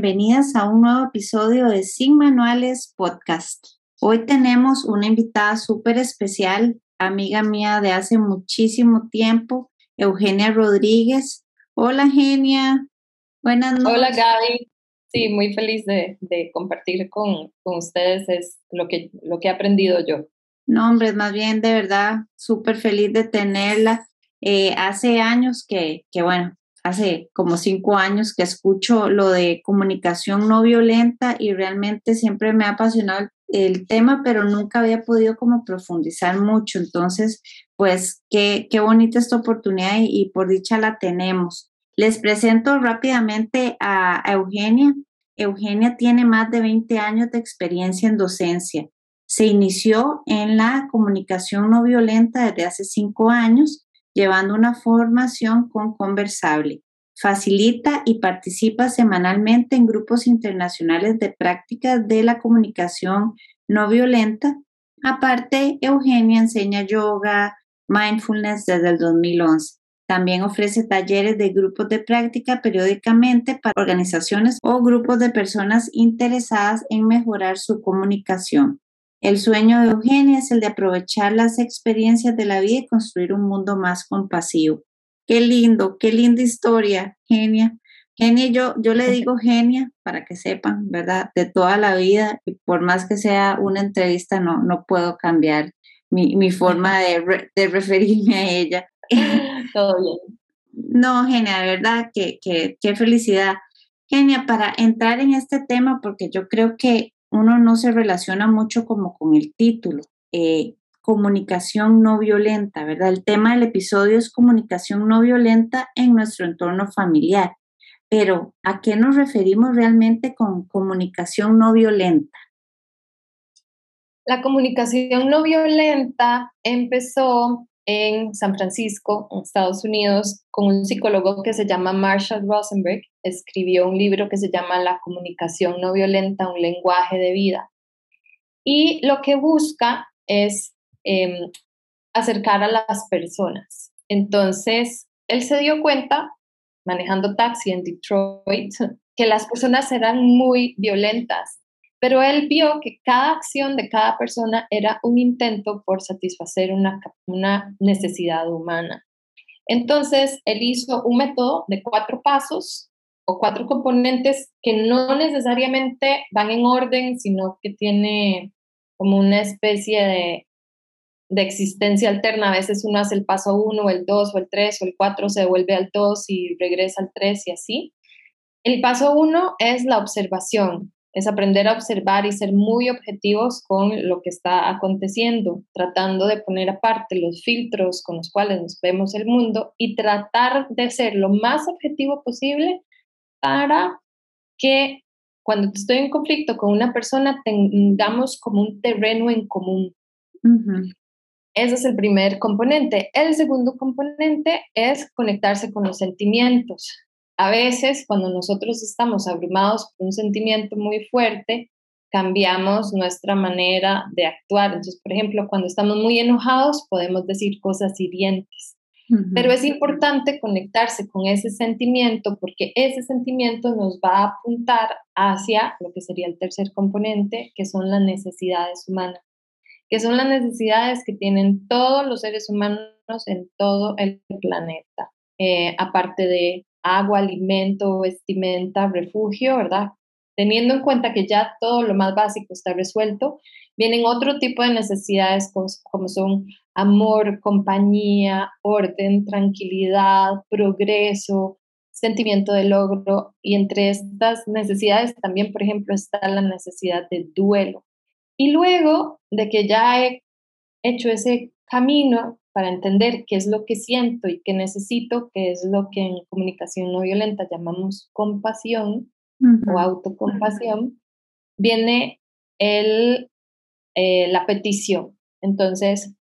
bienvenidas a un nuevo episodio de Sin Manuales Podcast. Hoy tenemos una invitada súper especial, amiga mía de hace muchísimo tiempo, Eugenia Rodríguez. Hola, Genia. Buenas noches. Hola, Gaby. Sí, muy feliz de, compartir con, ustedes es lo que, lo que he aprendido yo. No, hombre, más bien de verdad, súper feliz de tenerla. Eh, hace años que, que, bueno, hace como cinco años que escucho lo de comunicación no violenta y realmente siempre me ha apasionado el, tema, pero nunca había podido como profundizar mucho. Entonces, pues qué, qué bonita esta oportunidad y por dicha la tenemos. Les presento rápidamente a, Eugenia. Eugenia tiene más de 20 años de experiencia en docencia. Se inició en la comunicación no violenta desde hace cinco años, llevando una formación con Conversable. Facilita y participa semanalmente en grupos internacionales de prácticas de la comunicación no violenta. Aparte, Eugenia enseña yoga, mindfulness desde el 2011. También ofrece talleres de grupos de práctica periódicamente para organizaciones o grupos de personas interesadas en mejorar su comunicación. El sueño de Eugenia es el de aprovechar las experiencias de la vida y construir un mundo más compasivo. Qué lindo, qué linda historia, Genia. Genia, yo, yo le digo Genia para que sepan, ¿verdad? De toda la vida, y por más que sea una entrevista, no, no puedo cambiar mi, forma de, de referirme a ella. Todo bien. No, Genia, de verdad, qué que, felicidad. Genia, para entrar en este tema, porque yo creo que uno no se relaciona mucho como con el título, eh, comunicación no violenta, ¿verdad? El tema del episodio es comunicación no violenta en nuestro entorno familiar. Pero, ¿a qué nos referimos realmente con comunicación no violenta? La comunicación no violenta empezó en San Francisco, en Estados Unidos, con un psicólogo que se llama Marshall Rosenberg. Escribió un libro que se llama La comunicación no violenta, un lenguaje de vida. Y lo que busca es em, acercar a las personas. Entonces, él se dio cuenta, manejando taxi en Detroit, que las personas eran muy violentas pero él vio que cada acción de cada persona era un intento por satisfacer una, necesidad humana. Entonces, él hizo un método de cuatro pasos o cuatro componentes que no necesariamente van en orden, sino que tiene como una especie de, de existencia alterna. A veces uno hace el paso uno, el dos, o el tres, o el cuatro, se vuelve al dos y regresa al tres y así. El paso uno es la observación es aprender a observar y ser muy objetivos con lo que está aconteciendo, tratando de poner aparte los filtros con los cuales nos vemos el mundo y tratar de ser lo más objetivo posible para que cuando estoy en conflicto con una persona tengamos como un terreno en común. Ese es el primer componente. El segundo componente es conectarse con los sentimientos a veces cuando nosotros estamos abrumados por un sentimiento muy fuerte, cambiamos nuestra manera de actuar. Entonces, por ejemplo, cuando estamos muy enojados, podemos decir cosas hirientes. Pero es importante conectarse con ese sentimiento porque ese sentimiento nos va a apuntar hacia lo que sería el tercer componente, que son las necesidades humanas, que son las necesidades que tienen todos los seres humanos en todo el planeta. Eh, aparte de agua, alimento, vestimenta, refugio, ¿verdad? Teniendo en cuenta que ya todo lo más básico está resuelto, vienen otro tipo de necesidades como son amor, compañía, orden, tranquilidad, progreso, sentimiento de logro. Y entre estas necesidades también, por ejemplo, está la necesidad de duelo. Y luego de que ya he hecho ese camino, para entender qué es lo que siento y qué necesito, que es lo que en comunicación no violenta llamamos compasión o autocompasión, viene el, eh, la petición. Entonces,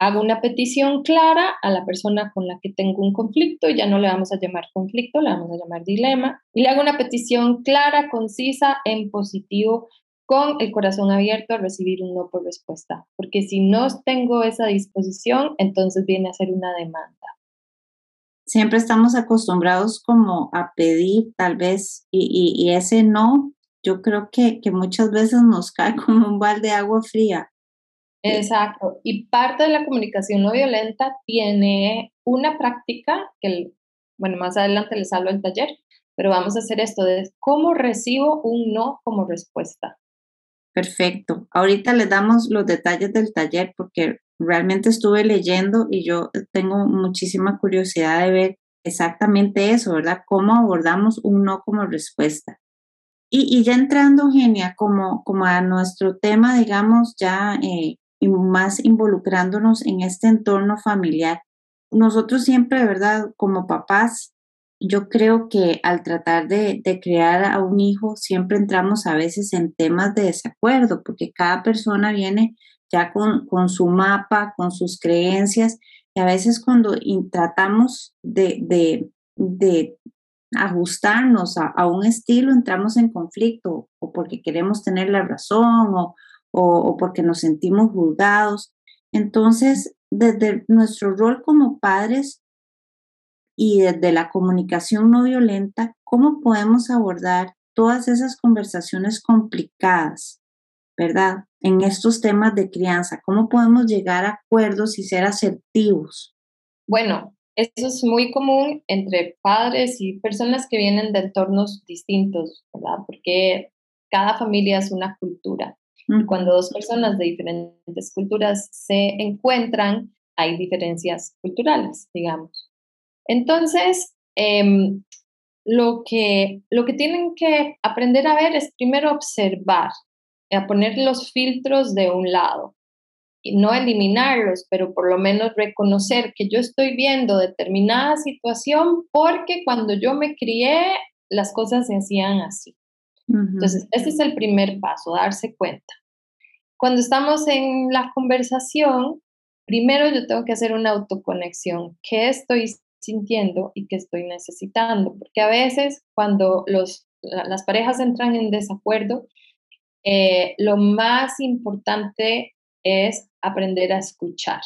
hago una petición clara a la persona con la que tengo un conflicto, ya no le vamos a llamar conflicto, le vamos a llamar dilema, y le hago una petición clara, concisa, en positivo, con el corazón abierto a recibir un no por respuesta, porque si no tengo esa disposición, entonces viene a ser una demanda. siempre estamos acostumbrados como a pedir tal vez y, y, ese no, yo creo que, que muchas veces nos cae como un balde de agua fría. Exacto. Y parte de la comunicación no violenta tiene una práctica que, bueno, más adelante les hablo del taller, pero vamos a hacer esto de cómo recibo un no como respuesta. Perfecto. Ahorita les damos los detalles del taller porque realmente estuve leyendo y yo tengo muchísima curiosidad de ver exactamente eso, ¿verdad? Cómo abordamos un no como respuesta. Y, y ya entrando, Genia, como, como a nuestro tema, digamos, ya eh, más involucrándonos en este entorno familiar, nosotros siempre, ¿verdad? Como papás, yo creo que al tratar de, de, crear a un hijo siempre entramos a veces en temas de desacuerdo, porque cada persona viene ya con, con su mapa, con sus creencias, y a veces cuando tratamos de, de, ajustarnos a, a, un estilo, entramos en conflicto, o porque queremos tener la razón, o, o, o porque nos sentimos juzgados. Entonces, desde nuestro rol como padres, y desde la comunicación no violenta, ¿cómo podemos abordar todas esas conversaciones complicadas, verdad? En estos temas de crianza, ¿cómo podemos llegar a acuerdos y ser asertivos? Bueno, eso es muy común entre padres y personas que vienen de entornos distintos, ¿verdad? Porque cada familia es una cultura. Y cuando dos personas de diferentes culturas se encuentran, hay diferencias culturales, digamos. Entonces, em, lo, que, lo que tienen que aprender a ver es primero observar, a poner los filtros de un lado y no eliminarlos, pero por lo menos reconocer que yo estoy viendo determinada situación porque cuando yo me crié las cosas se hacían así. Entonces, ese es el primer paso, darse cuenta. Cuando estamos en la conversación, primero yo tengo que hacer una autoconexión. ¿Qué estoy sintiendo y que estoy necesitando. Porque a veces cuando los, las parejas entran en desacuerdo, eh, lo más importante es aprender a escuchar.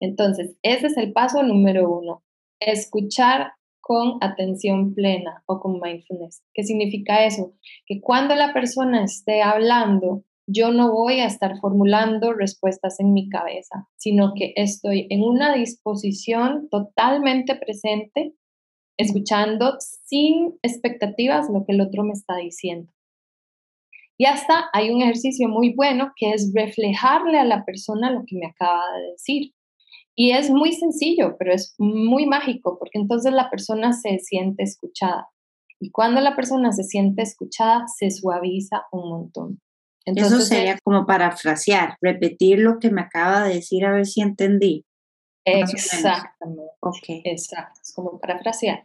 Entonces, ese es el paso número uno, escuchar con atención plena o con mindfulness. ¿Qué significa eso? Que cuando la persona esté hablando, yo no voy a estar formulando respuestas en mi cabeza, sino que estoy en una disposición totalmente presente, escuchando sin expectativas lo que el otro me está diciendo. Y hasta hay un ejercicio muy bueno que es reflejarle a la persona lo que me acaba de decir. Y es muy sencillo, pero es muy mágico, porque entonces la persona se siente escuchada. Y cuando la persona se siente escuchada, se suaviza un montón. Eso sería como parafrasear, repetir lo que me acaba de decir a ver si entendí. Exactamente. Okay. Exacto, es como parafrasear.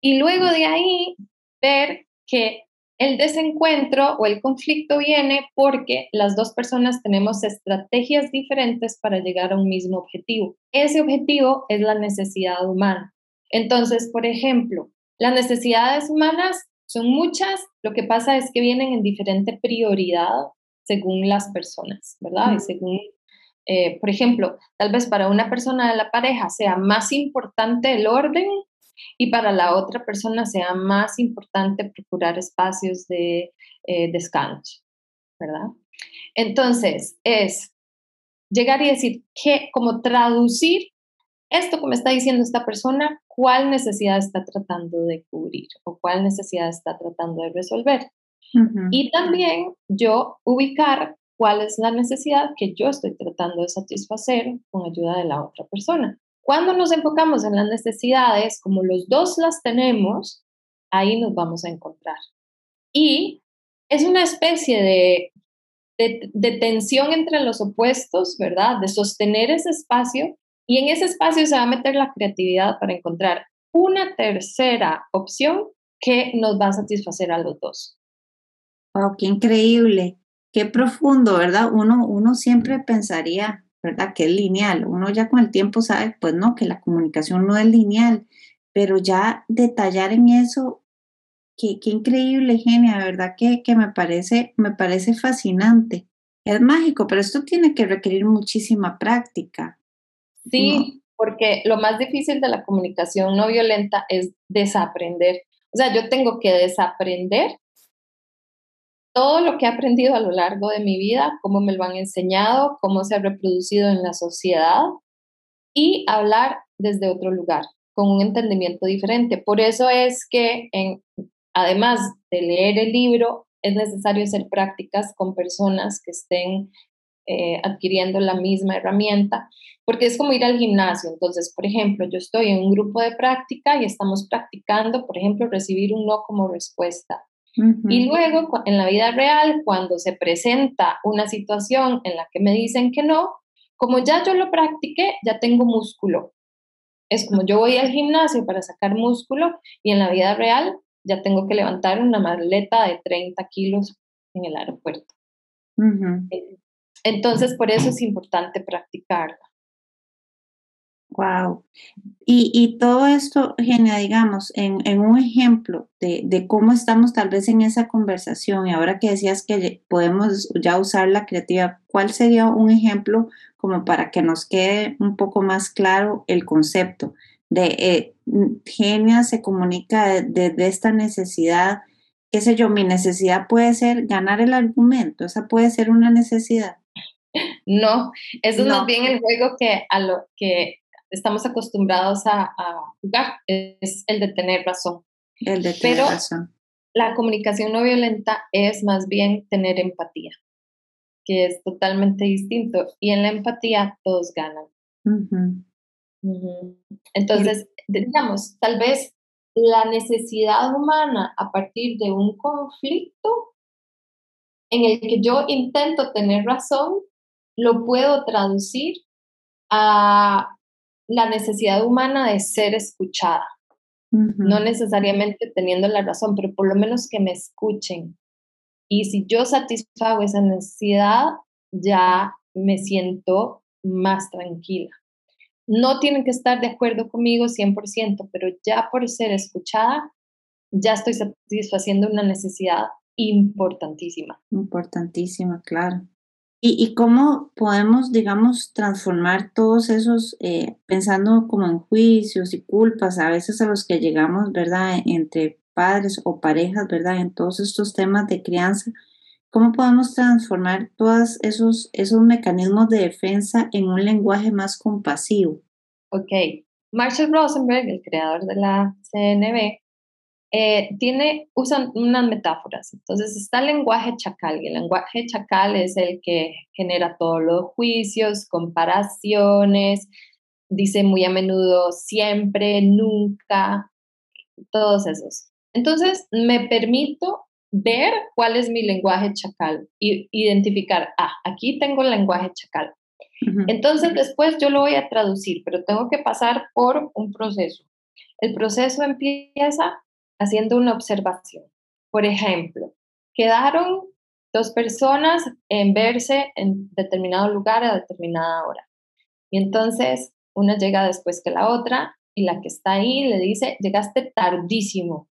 Y luego de ahí ver que el desencuentro o el conflicto viene porque las dos personas tenemos estrategias diferentes para llegar a un mismo objetivo. Ese objetivo es la necesidad humana. Entonces, por ejemplo, las necesidades humanas son muchas, lo que pasa es que vienen en diferente prioridad según las personas, ¿verdad? Y según, eh, por ejemplo, tal vez para una persona de la pareja sea más importante el orden y para la otra persona sea más importante procurar espacios de eh, descanso, ¿verdad? Entonces, es llegar y decir que, como traducir esto que me está diciendo esta persona, cuál necesidad está tratando de cubrir o cuál necesidad está tratando de resolver. Y también yo ubicar cuál es la necesidad que yo estoy tratando de satisfacer con ayuda de la otra persona. Cuando nos enfocamos en las necesidades, como los dos las tenemos, ahí nos vamos a encontrar. Y es una especie de, de, tensión entre los opuestos, ¿verdad? De sostener ese espacio y en ese espacio se va a meter la creatividad para encontrar una tercera opción que nos va a satisfacer a los dos. Oh, qué increíble, qué profundo, ¿verdad? Uno, uno siempre pensaría, ¿verdad? Que es lineal. Uno ya con el tiempo sabe, pues no, que la comunicación no es lineal, pero ya detallar en eso, qué, qué increíble, genia, ¿verdad? Que, que me, parece, me parece fascinante. Es mágico, pero esto tiene que requerir muchísima práctica. Sí, porque lo más difícil de la comunicación no violenta es desaprender. O sea, yo tengo que desaprender todo lo que he aprendido a lo largo de mi vida, cómo me lo han enseñado, cómo se ha reproducido en la sociedad y hablar desde otro lugar, con un entendimiento diferente. Por eso es que, en, además de leer el libro, es necesario hacer prácticas con personas que estén eh, adquiriendo la misma herramienta, porque es como ir al gimnasio. Entonces, por ejemplo, yo estoy en un grupo de práctica y estamos practicando, por ejemplo, recibir un no como respuesta. Y luego, en la vida real, cuando se presenta una situación en la que me dicen que no, como ya yo lo practiqué, ya tengo músculo. Es como yo voy al gimnasio para sacar músculo y en la vida real ya tengo que levantar una maleta de 30 kilos en el aeropuerto. Entonces, por eso es importante practicarla. Wow. Y, todo esto, Genia, digamos, en, un ejemplo de, cómo estamos tal vez en esa conversación, y ahora que decías que podemos ya usar la creatividad, ¿cuál sería un ejemplo como para que nos quede un poco más claro el concepto de eh, Genia se comunica desde de, esta necesidad, qué sé yo, mi necesidad puede ser ganar el argumento, esa puede ser una necesidad. No, eso es más bien el juego que a lo que estamos acostumbrados a, jugar, es el de tener razón. El de tener Pero La comunicación no violenta es más bien tener empatía, que es totalmente distinto. Y en la empatía todos ganan. Entonces, digamos, tal vez la necesidad humana a partir de un conflicto en el que yo intento tener razón, lo puedo traducir a la necesidad humana de ser escuchada. No necesariamente teniendo la razón, pero por lo menos que me escuchen. Y si yo satisfago esa necesidad, ya me siento más tranquila. No tienen que estar de acuerdo conmigo 100%, pero ya por ser escuchada, ya estoy satisfaciendo una necesidad importantísima. Importantísima, claro. ¿Y, cómo podemos, digamos, transformar todos esos, eh, pensando como en juicios y culpas, a veces a los que llegamos, ¿verdad? Entre padres o parejas, ¿verdad? En todos estos temas de crianza, ¿cómo podemos transformar todos esos, esos mecanismos de defensa en un lenguaje más compasivo? Ok. Marshall Rosenberg, el creador de la CNB, eh, tiene, usan unas metáforas. Entonces está el lenguaje chacal, y el lenguaje chacal es el que genera todos los juicios, comparaciones, dice muy a menudo siempre, nunca, todos esos. Entonces me permito ver cuál es mi lenguaje chacal y identificar, ah, aquí tengo el lenguaje chacal. Entonces después yo lo voy a traducir, pero tengo que pasar por un proceso. El proceso empieza haciendo una observación. Por ejemplo, quedaron dos personas en verse en determinado lugar a determinada hora. Y entonces una llega después que la otra y la que está ahí le dice, llegaste tardísimo.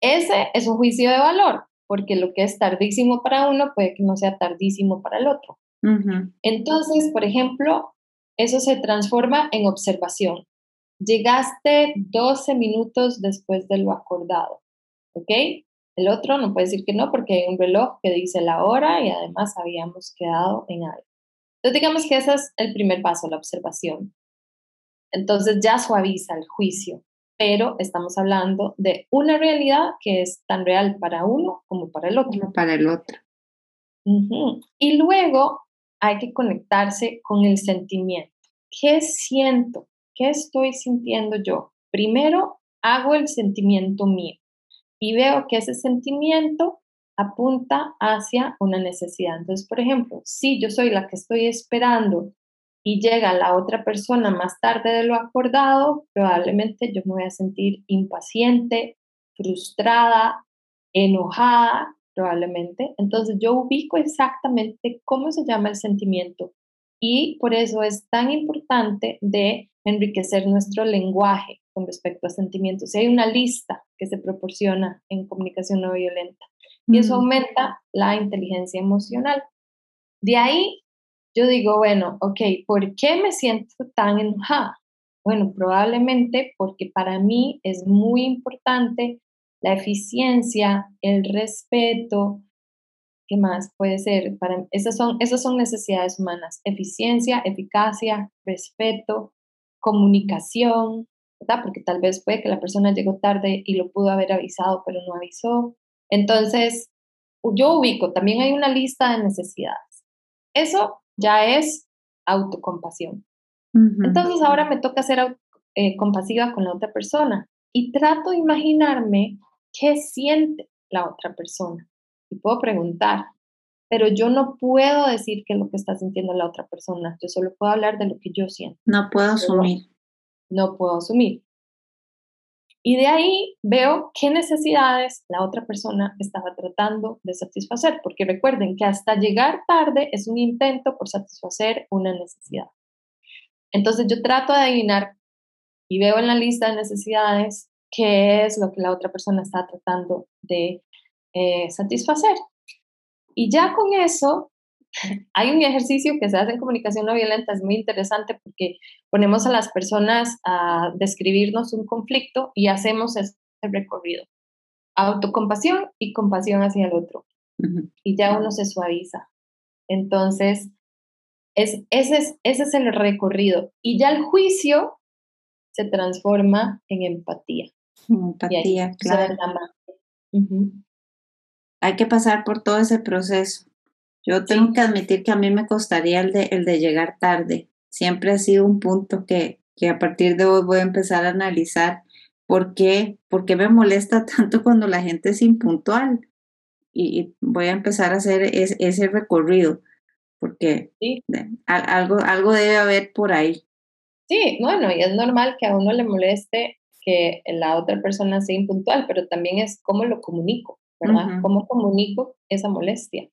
Ese es un juicio de valor, porque lo que es tardísimo para uno puede que no sea tardísimo para el otro. Entonces, por ejemplo, eso se transforma en observación. Llegaste 12 minutos después de lo acordado, ¿ok? El otro no puede decir que no porque hay un reloj que dice la hora y además habíamos quedado en algo. Entonces digamos que ese es el primer paso, la observación. Entonces ya suaviza el juicio, pero estamos hablando de una realidad que es tan real para uno como para el otro. para el otro. Y luego hay que conectarse con el sentimiento. ¿Qué siento? ¿Qué estoy sintiendo yo? Primero hago el sentimiento mío y veo que ese sentimiento apunta hacia una necesidad. Entonces, por ejemplo, si yo soy la que estoy esperando y llega la otra persona más tarde de lo acordado, probablemente yo me voy a sentir impaciente, frustrada, enojada, probablemente. Entonces yo ubico exactamente cómo se llama el sentimiento y por eso es tan importante de enriquecer nuestro lenguaje con respecto a sentimientos. Y hay una lista que se proporciona en comunicación no violenta y eso mm. aumenta la inteligencia emocional. De ahí yo digo, bueno, ok, ¿por qué me siento tan enojada? Bueno, probablemente porque para mí es muy importante la eficiencia, el respeto, ¿qué más puede ser? Para, esas, son, esas son necesidades humanas, eficiencia, eficacia, respeto, comunicación, ¿verdad? Porque tal vez puede que la persona llegó tarde y lo pudo haber avisado, pero no avisó. Entonces, yo ubico, también hay una lista de necesidades. Eso ya es autocompasión. Entonces ahora me toca ser eh, compasiva con la otra persona y trato de imaginarme qué siente la otra persona. Y puedo preguntar, pero yo no puedo decir qué es lo que está sintiendo la otra persona, yo solo puedo hablar de lo que yo siento. No puedo asumir. No, puedo asumir. Y de ahí veo qué necesidades la otra persona estaba tratando de satisfacer, porque recuerden que hasta llegar tarde es un intento por satisfacer una necesidad. Entonces yo trato de adivinar y veo en la lista de necesidades qué es lo que la otra persona está tratando de eh, satisfacer. Y ya con eso, hay un ejercicio que se hace en comunicación no violenta, es muy interesante porque ponemos a las personas a describirnos un conflicto y hacemos ese recorrido. Autocompasión y compasión hacia el otro. Y ya uno se suaviza. Entonces, es, ese, es, ese es el recorrido. Y ya el juicio se transforma en empatía. Empatía, claro. Hay que pasar por todo ese proceso. Yo tengo que admitir que a mí me costaría el de, el de llegar tarde. Siempre ha sido un punto que, que a partir de hoy voy a empezar a analizar por qué, por qué me molesta tanto cuando la gente es impuntual. Y, voy a empezar a hacer ese recorrido, porque algo, algo debe haber por ahí. Sí, bueno, y es normal que a uno le moleste que la otra persona sea impuntual, pero también es cómo lo comunico, ¿verdad? ¿Cómo comunico esa molestia?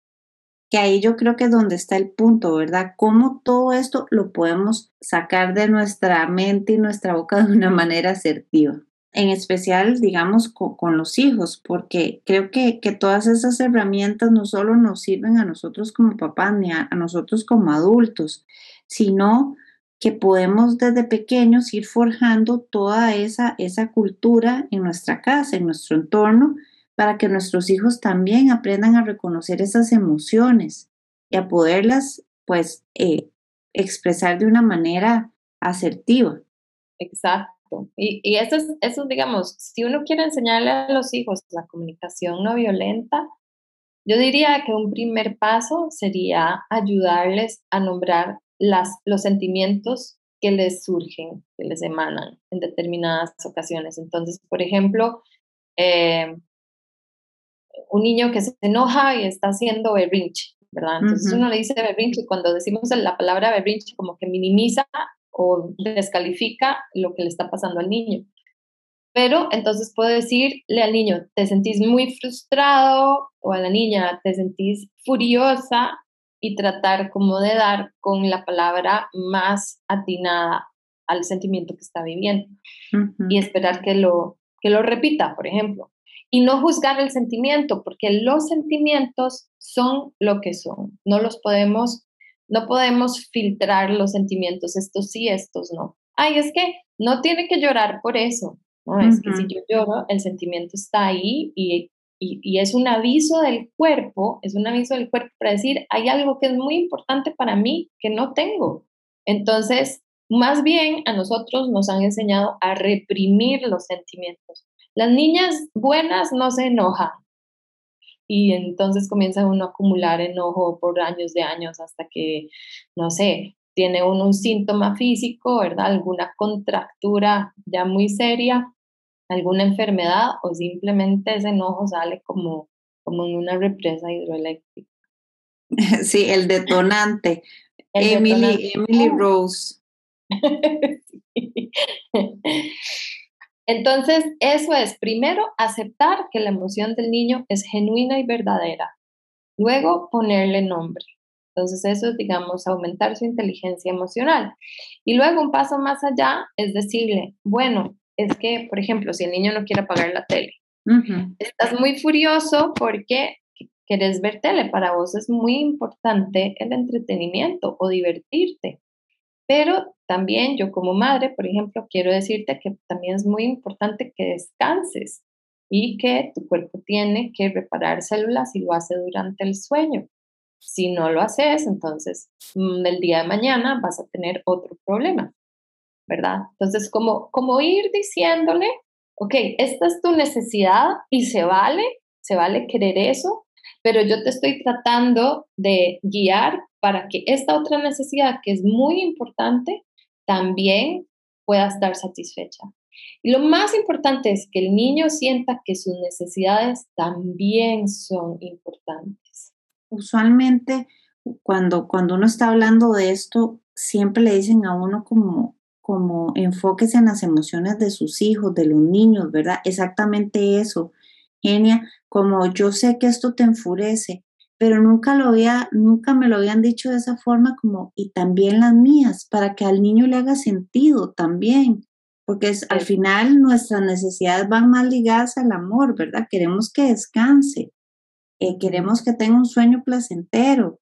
Que ahí yo creo que es donde está el punto, ¿verdad? Cómo todo esto lo podemos sacar de nuestra mente y nuestra boca de una manera asertiva. En especial, digamos, con, los hijos, porque creo que, que, todas esas herramientas no solo nos sirven a nosotros como papás ni a nosotros como adultos, sino que podemos desde pequeños ir forjando toda esa, esa cultura en nuestra casa, en nuestro entorno, para que nuestros hijos también aprendan a reconocer esas emociones y a poderlas, pues, eh, expresar de una manera asertiva. Exacto. Y, y eso, es, eso, digamos, si uno quiere enseñarle a los hijos la comunicación no violenta, yo diría que un primer paso sería ayudarles a nombrar las, los sentimientos que les surgen, que les emanan en determinadas ocasiones. Entonces, por ejemplo, eh, un niño que se enoja y está haciendo berrinche, ¿verdad? Entonces uno le dice berrinche y cuando decimos la palabra berrinche como que minimiza o descalifica lo que le está pasando al niño. Pero entonces puedo decirle al niño, te sentís muy frustrado o a la niña, te sentís furiosa y tratar como de dar con la palabra más atinada al sentimiento que está viviendo y esperar que lo, que lo repita, por ejemplo. Y no juzgar el sentimiento, porque los sentimientos son lo que son. No los podemos, no podemos filtrar los sentimientos, estos sí, estos no. Ay, es que no tiene que llorar por eso. No, es que si yo lloro, el sentimiento está ahí y y, es un aviso del cuerpo, es un aviso del cuerpo para decir, hay algo que es muy importante para mí que no tengo. Entonces, más bien a nosotros nos han enseñado a reprimir los sentimientos. Las niñas buenas no se enojan y entonces comienza uno a acumular enojo por años de años hasta que, no sé, tiene uno un síntoma físico, ¿verdad? Alguna contractura ya muy seria alguna enfermedad o simplemente ese enojo sale como, como en una represa hidroeléctrica. Sí, el detonante. Emily, Emily Rose. Entonces, eso es, primero, aceptar que la emoción del niño es genuina y verdadera. Luego, ponerle nombre. Entonces, eso es, digamos, aumentar su inteligencia emocional. Y luego, un paso más allá es decirle, bueno, es que, por ejemplo, si el niño no quiere apagar la tele, estás muy furioso porque quieres ver tele. Para vos es muy importante el entretenimiento o divertirte. Pero también yo como madre, por ejemplo, quiero decirte que también es muy importante que descanses y que tu cuerpo tiene que reparar células y lo hace durante el sueño. Si no lo haces, entonces mm, el día de mañana vas a tener otro problema, ¿verdad? Entonces, como, como ir diciéndole, ok, esta es tu necesidad y se vale, se vale querer eso, pero yo te estoy tratando de guiar para que esta otra necesidad, que es muy importante, también pueda estar satisfecha. Y lo más importante es que el niño sienta que sus necesidades también son importantes. Usualmente, cuando, cuando uno está hablando de esto, siempre le dicen a uno como, como enfóquese en las emociones de sus hijos, de los niños, ¿verdad? Exactamente eso. Genia, como yo sé que esto te enfurece, pero nunca lo había, nunca me lo habían dicho de esa forma como, y también las mías, para que al niño le haga sentido también, porque es, al final nuestras necesidades van más ligadas al amor, ¿verdad? Queremos que descanse, eh, queremos que tenga un sueño placentero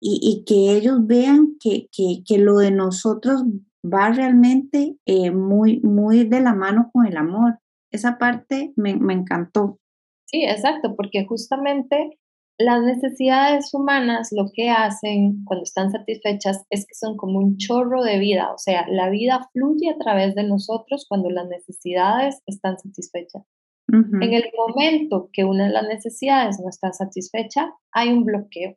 y, y que ellos vean que, que, que, lo de nosotros va realmente eh, muy, muy de la mano con el amor. Esa parte me, me encantó. Sí, exacto, porque justamente las necesidades humanas lo que hacen cuando están satisfechas es que son como un chorro de vida, o sea, la vida fluye a través de nosotros cuando las necesidades están satisfechas. En el momento que una de las necesidades no está satisfecha, hay un bloqueo,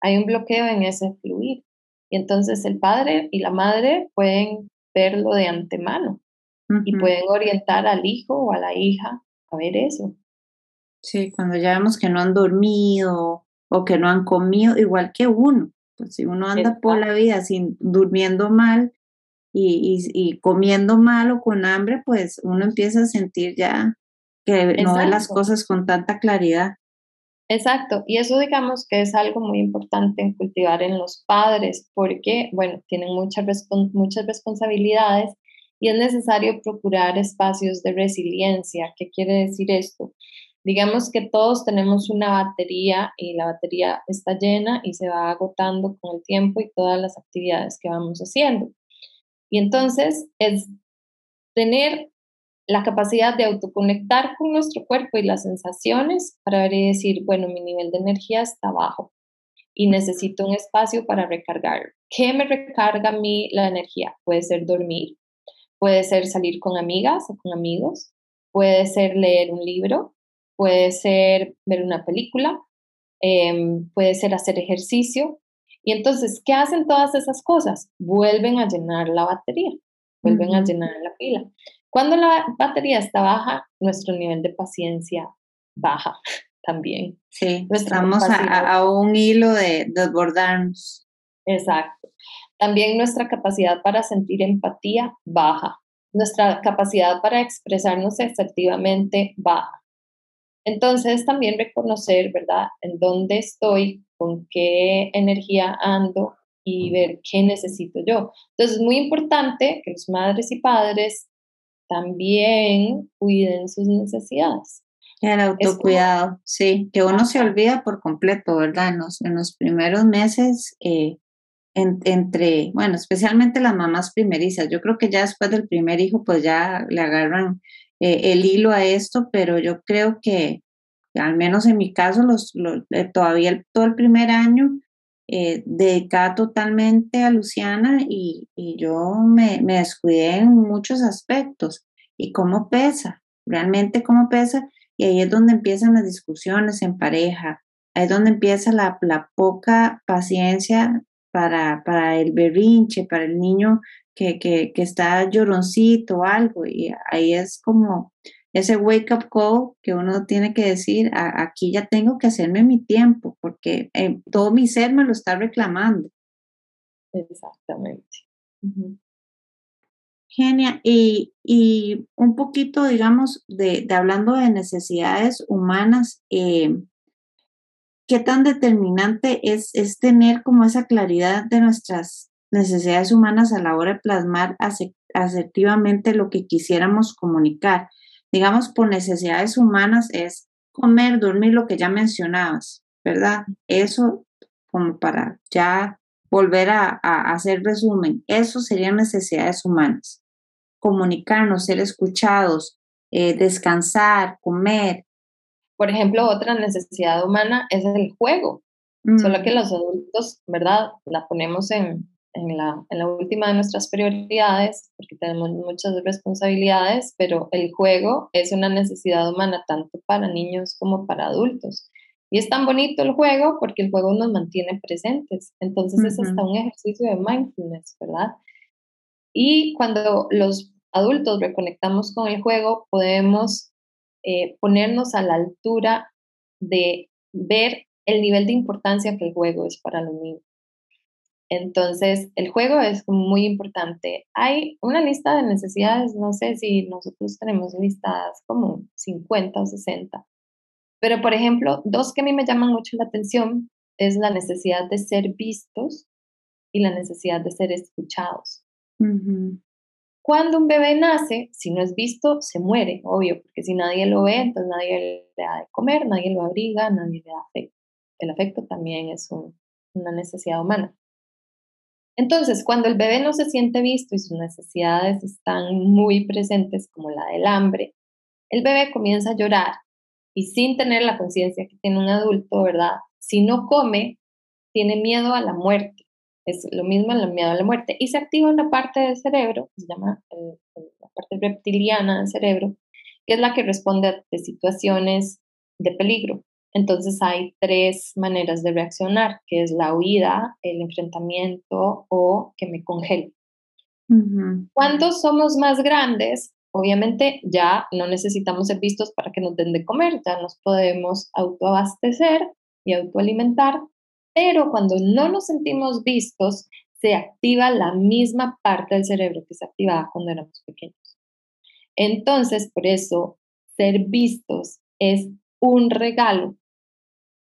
hay un bloqueo en ese fluir. Y entonces el padre y la madre pueden verlo de antemano y pueden orientar al hijo o a la hija a ver eso. Sí, cuando ya vemos que no han dormido o que no han comido, igual que uno. Pues si uno anda por la vida sin durmiendo mal y, y, comiendo mal o con hambre, pues uno empieza a sentir ya que no ve las cosas con tanta claridad. Exacto, y eso digamos que es algo muy importante en cultivar en los padres, porque, bueno, tienen muchas, muchas responsabilidades y es necesario procurar espacios de resiliencia. ¿Qué quiere decir esto? Digamos que todos tenemos una batería y la batería está llena y se va agotando con el tiempo y todas las actividades que vamos haciendo. Y entonces es tener la capacidad de autoconectar con nuestro cuerpo y las sensaciones para ver y decir, bueno, mi nivel de energía está bajo y necesito un espacio para recargar. ¿Qué me recarga a mí la energía? Puede ser dormir, puede ser salir con amigas o con amigos, puede ser leer un libro, puede ser ver una película, em, puede ser hacer ejercicio. Y entonces, ¿qué hacen todas esas cosas? Vuelven a llenar la batería, vuelven a llenar la pila. Cuando la batería está baja, nuestro nivel de paciencia baja también. Sí, estamos a, un hilo de desbordarnos. Exacto. También nuestra capacidad para sentir empatía baja. Nuestra capacidad para expresarnos asertivamente baja. Entonces también reconocer, ¿verdad?, en dónde estoy, con qué energía ando y ver qué necesito yo. Entonces es muy importante que los madres y padres también cuiden sus necesidades. El autocuidado, sí, que uno se olvida por completo, ¿verdad? En los, en los primeros meses, eh, entre, bueno, especialmente las mamás primerizas, yo creo que ya después del primer hijo, pues ya le agarran eh, el hilo a esto, pero yo creo que, al menos en mi caso, los, eh, todavía todo el primer año eh, dedicada totalmente a Luciana y, yo me, me, descuidé en muchos aspectos. ¿Y cómo pesa? Realmente cómo pesa. Y ahí es donde empiezan las discusiones en pareja. Ahí es donde empieza la, la poca paciencia para, para el berrinche, para el niño que, que, que está lloroncito o algo. Y ahí es como ese wake up call que uno tiene que decir, aquí ya tengo que hacerme mi tiempo, porque eh, todo mi ser me lo está reclamando. Exactamente. Genia, y, y, un poquito, digamos, de, de, hablando de necesidades humanas, eh, ¿qué tan determinante es, es tener como esa claridad de nuestras necesidades humanas a la hora de plasmar asertivamente lo que quisiéramos comunicar. Digamos, por necesidades humanas es comer, dormir, lo que ya mencionabas, ¿verdad? Eso como para ya volver a, hacer resumen, eso serían necesidades humanas. Comunicarnos, ser escuchados, eh, descansar, comer. Por ejemplo, otra necesidad humana es el juego. Solo mm. que los adultos, ¿verdad? La ponemos en, en la, en la última de nuestras prioridades, porque tenemos muchas responsabilidades, pero el juego es una necesidad humana tanto para niños como para adultos. Y es tan bonito el juego porque el juego nos mantiene presentes. Entonces es hasta un ejercicio de mindfulness, ¿verdad? Y cuando los adultos reconectamos con el juego, podemos eh, ponernos a la altura de ver el nivel de importancia que el juego es para los niños. Entonces, el juego es muy importante. Hay una lista de necesidades, no sé si nosotros tenemos listas como 50 o 60, pero por ejemplo, dos que a mí me llaman mucho la atención es la necesidad de ser vistos y la necesidad de ser escuchados. Cuando un bebé nace, si no es visto, se muere, obvio, porque si nadie lo ve, entonces nadie le da de comer, nadie lo abriga, nadie le da afecto. El afecto también es una necesidad humana. Entonces, cuando el bebé no se siente visto y sus necesidades están muy presentes, como la del hambre, el bebé comienza a llorar y sin tener la conciencia que tiene un adulto, ¿verdad? Si no come, tiene miedo a la muerte. Es lo mismo el miedo a la muerte. Y se activa una parte del cerebro, se llama la parte reptiliana del cerebro, que es la que responde a situaciones de peligro. Entonces hay tres maneras de reaccionar, que es la huida, el enfrentamiento o que me congele. Cuando somos más grandes, obviamente ya no necesitamos ser vistos para que nos den de comer, ya nos podemos autoabastecer y autoalimentar, pero cuando no nos sentimos vistos, se activa la misma parte del cerebro que se activaba cuando éramos pequeños. Entonces, por eso, ser vistos es un regalo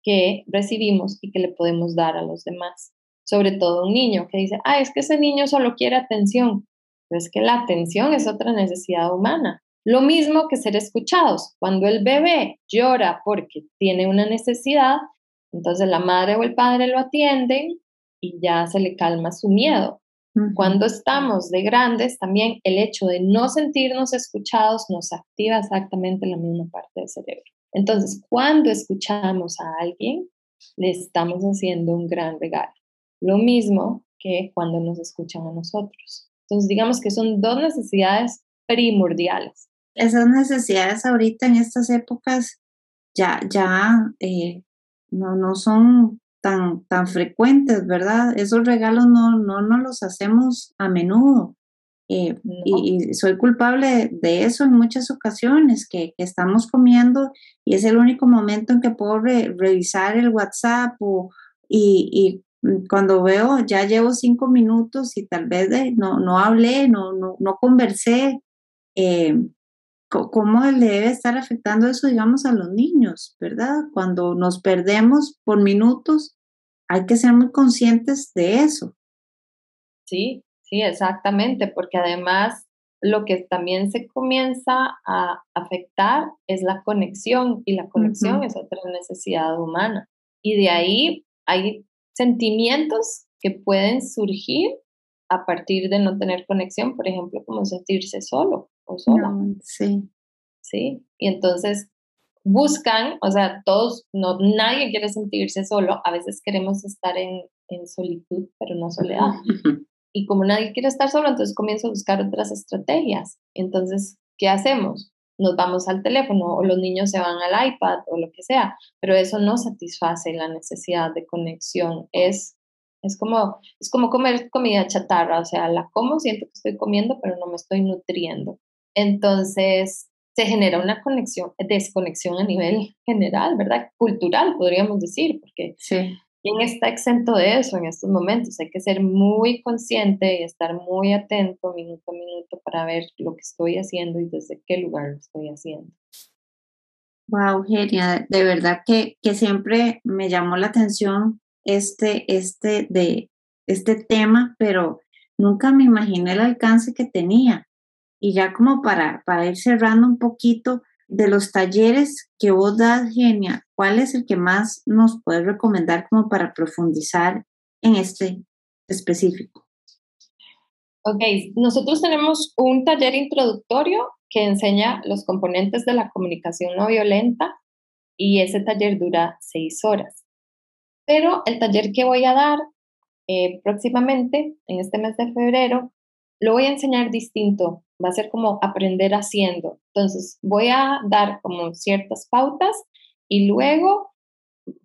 que recibimos y que le podemos dar a los demás. Sobre todo un niño que dice, ah, es que ese niño solo quiere atención. Pero es que la atención es otra necesidad humana. Lo mismo que ser escuchados. Cuando el bebé llora porque tiene una necesidad, entonces la madre o el padre lo atienden y ya se le calma su miedo. Cuando estamos de grandes, también el hecho de no sentirnos escuchados nos activa exactamente la misma parte del cerebro. Entonces, cuando escuchamos a alguien, le estamos haciendo un gran regalo. Lo mismo que cuando nos escuchan a nosotros. Entonces, digamos que son dos necesidades primordiales. Esas necesidades ahorita en estas épocas ya, ya eh, no, no son tan, tan frecuentes, ¿verdad? Esos regalos no, no nos los hacemos a menudo. Eh, y, soy culpable de eso en muchas ocasiones, que, estamos comiendo y es el único momento en que puedo revisar el WhatsApp o, y, cuando veo, ya llevo cinco minutos y tal vez no, no hablé, no, no, no conversé. Eh, ¿Cómo le debe estar afectando eso, digamos, a los niños, verdad? Cuando nos perdemos por minutos, hay que ser muy conscientes de eso. Sí, Sí, exactamente, porque además lo que también se comienza a afectar es la conexión y la conexión es otra necesidad humana. Y de ahí hay sentimientos que pueden surgir a partir de no tener conexión, por ejemplo, como sentirse solo o sola. sí. Sí, y entonces buscan, o sea, todos, no, nadie quiere sentirse solo, a veces queremos estar en, en solitud, pero no soledad. Y como nadie quiere estar solo, entonces comienzo a buscar otras estrategias. Entonces, ¿qué hacemos? Nos vamos al teléfono o los niños se van al iPad o lo que sea, pero eso no satisface la necesidad de conexión. Es, es, como, es como comer comida chatarra, o sea, la como, siento que estoy comiendo, pero no me estoy nutriendo. Entonces, se genera una conexión, desconexión a nivel general, ¿verdad? Cultural, podríamos decir, porque sí. ¿Quién está exento de eso en estos momentos? Hay que ser muy consciente y estar muy atento minuto a minuto para ver lo que estoy haciendo y desde qué lugar lo estoy haciendo. Wow, genial. De verdad que, que siempre me llamó la atención este, este, de, este tema, pero nunca me imaginé el alcance que tenía. Y ya como para, para ir cerrando un poquito, de los talleres que vos das, Genia, ¿cuál es el que más nos puedes recomendar como para profundizar en este, específico? Ok, nosotros tenemos un taller introductorio que enseña los componentes de la comunicación no violenta y ese taller dura seis horas. Pero el taller que voy a dar eh, próximamente, en este mes de febrero, lo voy a enseñar distinto. Va a ser como aprender haciendo. Entonces, voy a dar como ciertas pautas y luego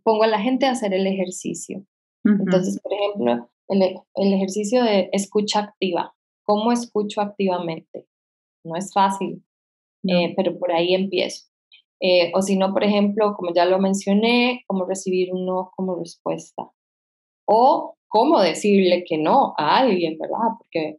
pongo a la gente a hacer el ejercicio. Entonces, por ejemplo, el, el, ejercicio de escucha activa. ¿Cómo escucho activamente? No es fácil, eh, pero por ahí empiezo. Eh, o si no, por ejemplo, como ya lo mencioné, cómo recibir un no como respuesta. O cómo decirle que no a alguien, ¿verdad? Porque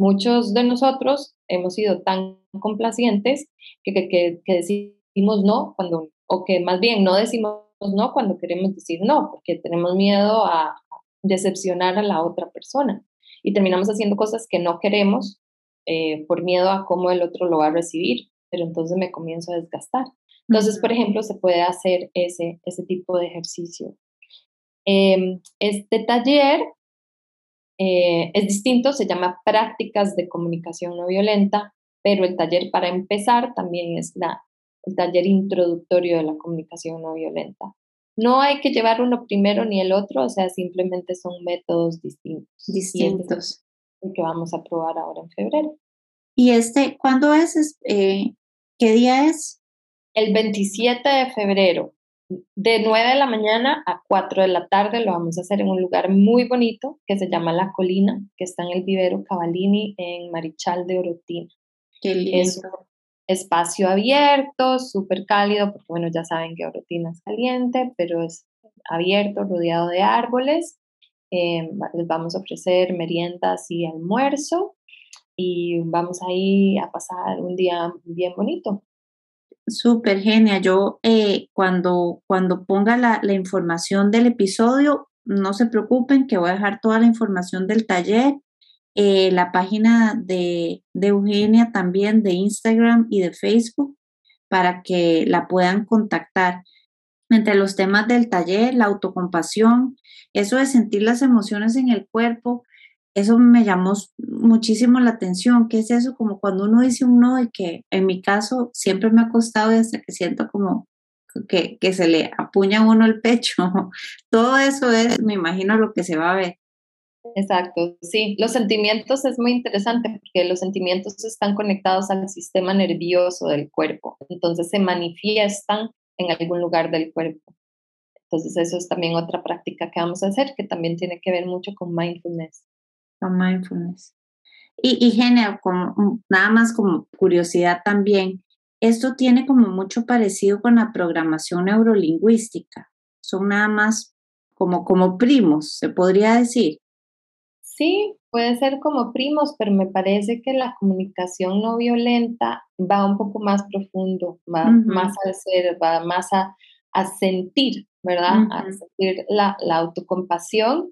muchos de nosotros hemos sido tan complacientes que, que, que decimos no cuando, o que más bien no decimos no cuando queremos decir no, porque tenemos miedo a decepcionar a la otra persona y terminamos haciendo cosas que no queremos eh, por miedo a cómo el otro lo va a recibir, pero entonces me comienzo a desgastar. Entonces, por ejemplo, se puede hacer ese, ese tipo de ejercicio. Em, este taller eh, es distinto, se llama Prácticas de Comunicación No Violenta, pero el taller para empezar también es la, el taller introductorio de la comunicación no violenta. No hay que llevar uno primero ni el otro, o sea, simplemente son métodos distintos. Este distintos. el que vamos a probar ahora en febrero. ¿Y este, cuándo es? Eh, ¿Qué día es? El 27 de febrero, de 9 de la mañana a 4 de la tarde. Lo vamos a hacer en un lugar muy bonito que se llama La Colina, que está en el vivero Cavallini en Marichal de Orotina. Qué lindo espacio abierto, súper cálido, porque bueno, ya saben que Orotina es caliente, pero es abierto, rodeado de árboles. Eh, les vamos a ofrecer meriendas y almuerzo y vamos ahí a pasar un día bien bonito. Súper genial. Yo eh, cuando, cuando ponga la, la información del episodio, no se preocupen que voy a dejar toda la información del taller eh, la página de, Eugenia también de Instagram y de Facebook para que la puedan contactar. Entre los temas del taller, la autocompasión, eso de sentir las emociones en el cuerpo, eso me llamó muchísimo la atención. ¿Qué es eso? Como cuando uno dice un no y que en mi caso siempre me ha costado hasta que siento como que, que se le apuña uno el pecho. Todo eso es, me imagino, lo que se va a ver. Exacto, sí. Los sentimientos es muy interesante porque los sentimientos están conectados al sistema nervioso del cuerpo, entonces se manifiestan en algún lugar del cuerpo. Entonces eso es también otra práctica que vamos a hacer que también tiene que ver mucho con mindfulness. Con mindfulness. Y, y genial, como, mm, nada más como curiosidad también, esto tiene como mucho parecido con la programación neurolingüística. Son nada más como, como primos, se podría decir. Sí, puede ser como primos, pero me parece que la comunicación no violenta va un poco más profundo, va más a ser, va más a, sentir, ¿verdad? A sentir la, autocompasión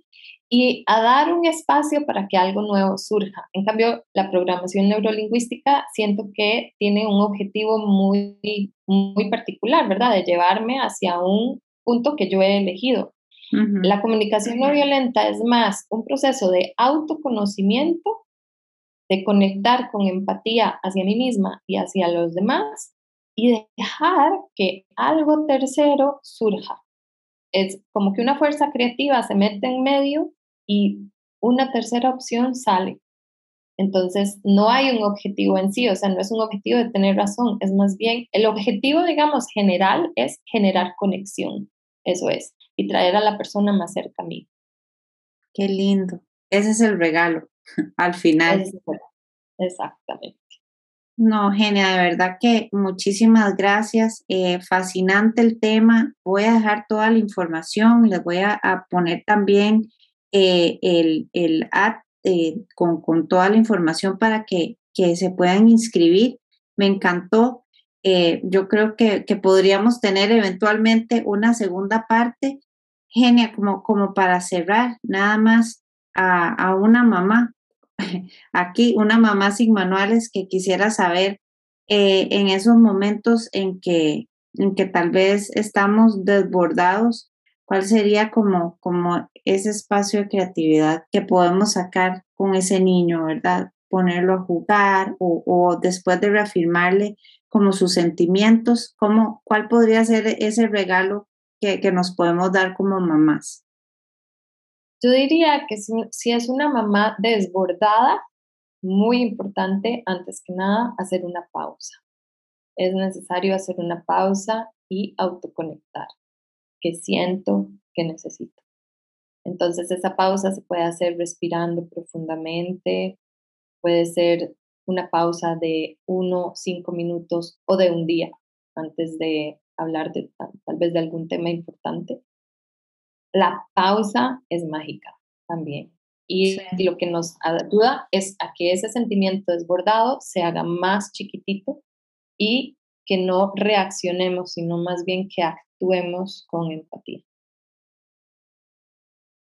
y a dar un espacio para que algo nuevo surja. En cambio, la programación neurolingüística siento que tiene un objetivo muy, muy particular, ¿verdad? De llevarme hacia un punto que yo he elegido. La comunicación no violenta es más un proceso de autoconocimiento, de conectar con empatía hacia mí misma y hacia los demás y dejar que algo tercero surja. Es como que una fuerza creativa se mete en medio y una tercera opción sale. Entonces, no hay un objetivo en sí, o sea, no es un objetivo de tener razón, es más bien, el objetivo, digamos, general es generar conexión, eso es y traer a la persona más cerca a mí. Qué lindo. Ese es el regalo al final. Exactamente. No, Genia, de verdad que muchísimas gracias. Eh, fascinante el tema. Voy a dejar toda la información. Les voy a, poner también eh, el, el app eh, con, con, toda la información para que, que se puedan inscribir. Me encantó. yo creo que, que, podríamos tener eventualmente una segunda parte Genia, como, como para cerrar, nada más a, una mamá, aquí una mamá sin manuales que quisiera saber eh, en esos momentos en que, en que tal vez estamos desbordados ¿Cuál sería como, como ese espacio de creatividad que podemos sacar con ese niño, verdad? Ponerlo a jugar o, después de reafirmarle como sus sentimientos, ¿cómo, ¿cuál podría ser ese regalo que, que nos podemos dar como mamás? Yo diría que si, es una mamá desbordada, muy importante, antes que nada, hacer una pausa. Es necesario hacer una pausa y autoconectar que siento, que necesito. Entonces esa pausa se puede hacer respirando profundamente, puede ser una pausa de uno, cinco minutos o de un día antes de hablar de tal vez de algún tema importante. La pausa es mágica también. Y lo que nos ayuda es a que ese sentimiento desbordado se haga más chiquitito y que no reaccionemos, sino más bien que actuemos con empatía.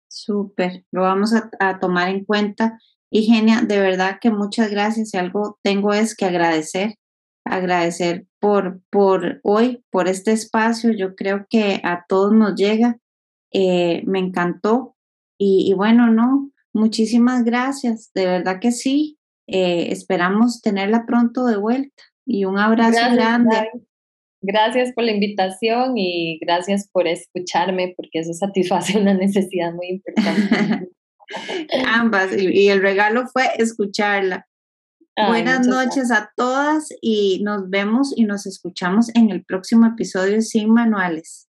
Súper, lo vamos a, tomar en cuenta. Y Genia, de verdad que muchas gracias. Si algo tengo es que agradecer, agradecer por, por hoy, por este espacio. Yo creo que a todos nos llega. Eh, me encantó. Y, bueno, no, muchísimas gracias. De verdad que sí. Eh, esperamos tenerla pronto de vuelta. Y un abrazo grande. Gracias por la invitación y gracias por escucharme porque eso satisface una necesidad muy importante. Ambas, y, el regalo fue escucharla. Buenas noches a todas y nos vemos y nos escuchamos en el próximo episodio Sin Manuales.